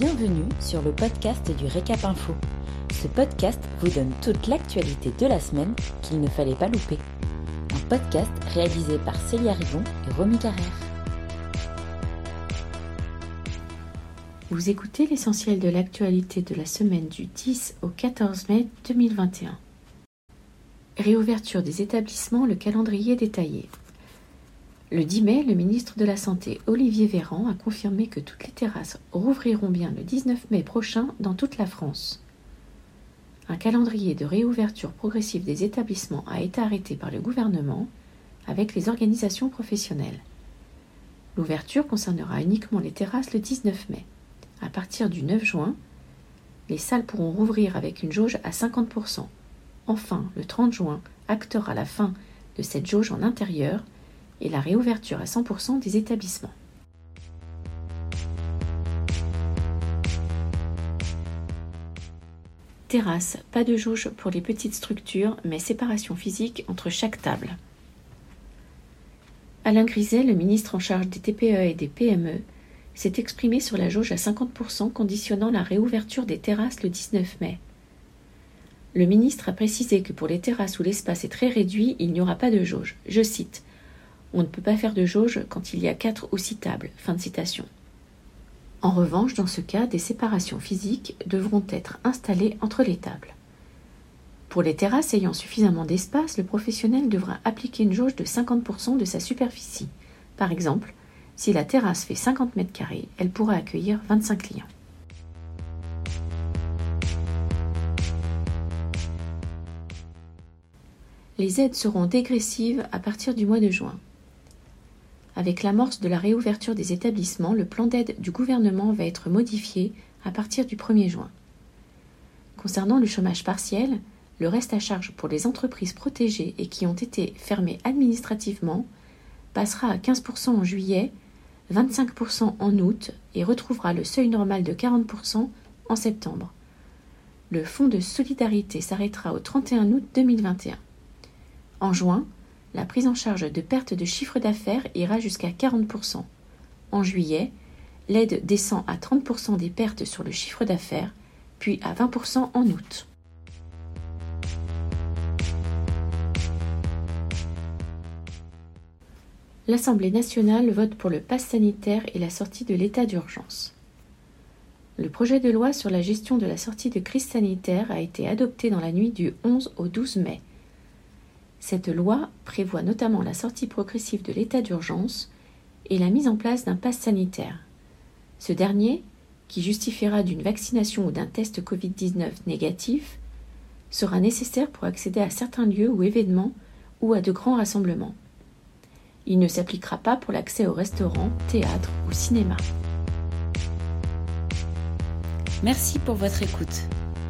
Bienvenue sur le podcast du Récap Info. Ce podcast vous donne toute l'actualité de la semaine qu'il ne fallait pas louper. Un podcast réalisé par Célia Rivon et Romy Carrère. Vous écoutez l'essentiel de l'actualité de la semaine du 10 au 14 mai 2021. Réouverture des établissements, le calendrier détaillé. Le 10 mai, le ministre de la Santé, Olivier Véran, a confirmé que toutes les terrasses rouvriront bien le 19 mai prochain dans toute la France. Un calendrier de réouverture progressive des établissements a été arrêté par le gouvernement avec les organisations professionnelles. L'ouverture concernera uniquement les terrasses le 19 mai. À partir du 9 juin, les salles pourront rouvrir avec une jauge à 50%. Enfin, le 30 juin actera la fin de cette jauge en intérieur et la réouverture à 100% des établissements. Terrasse, pas de jauge pour les petites structures, mais séparation physique entre chaque table. Alain Griset, le ministre en charge des TPE et des PME, s'est exprimé sur la jauge à 50% conditionnant la réouverture des terrasses le 19 mai. Le ministre a précisé que pour les terrasses où l'espace est très réduit, il n'y aura pas de jauge. Je cite on ne peut pas faire de jauge quand il y a quatre ou six tables. Fin de citation. En revanche, dans ce cas, des séparations physiques devront être installées entre les tables. Pour les terrasses ayant suffisamment d'espace, le professionnel devra appliquer une jauge de 50% de sa superficie. Par exemple, si la terrasse fait 50 mètres carrés, elle pourra accueillir 25 clients. Les aides seront dégressives à partir du mois de juin. Avec l'amorce de la réouverture des établissements, le plan d'aide du gouvernement va être modifié à partir du 1er juin. Concernant le chômage partiel, le reste à charge pour les entreprises protégées et qui ont été fermées administrativement passera à 15% en juillet, 25% en août et retrouvera le seuil normal de 40% en septembre. Le fonds de solidarité s'arrêtera au 31 août 2021. En juin, la prise en charge de pertes de chiffre d'affaires ira jusqu'à 40%. En juillet, l'aide descend à 30% des pertes sur le chiffre d'affaires, puis à 20% en août. L'Assemblée nationale vote pour le pass sanitaire et la sortie de l'état d'urgence. Le projet de loi sur la gestion de la sortie de crise sanitaire a été adopté dans la nuit du 11 au 12 mai. Cette loi prévoit notamment la sortie progressive de l'état d'urgence et la mise en place d'un pass sanitaire. Ce dernier, qui justifiera d'une vaccination ou d'un test Covid-19 négatif, sera nécessaire pour accéder à certains lieux ou événements ou à de grands rassemblements. Il ne s'appliquera pas pour l'accès au restaurant, théâtre ou cinéma. Merci pour votre écoute.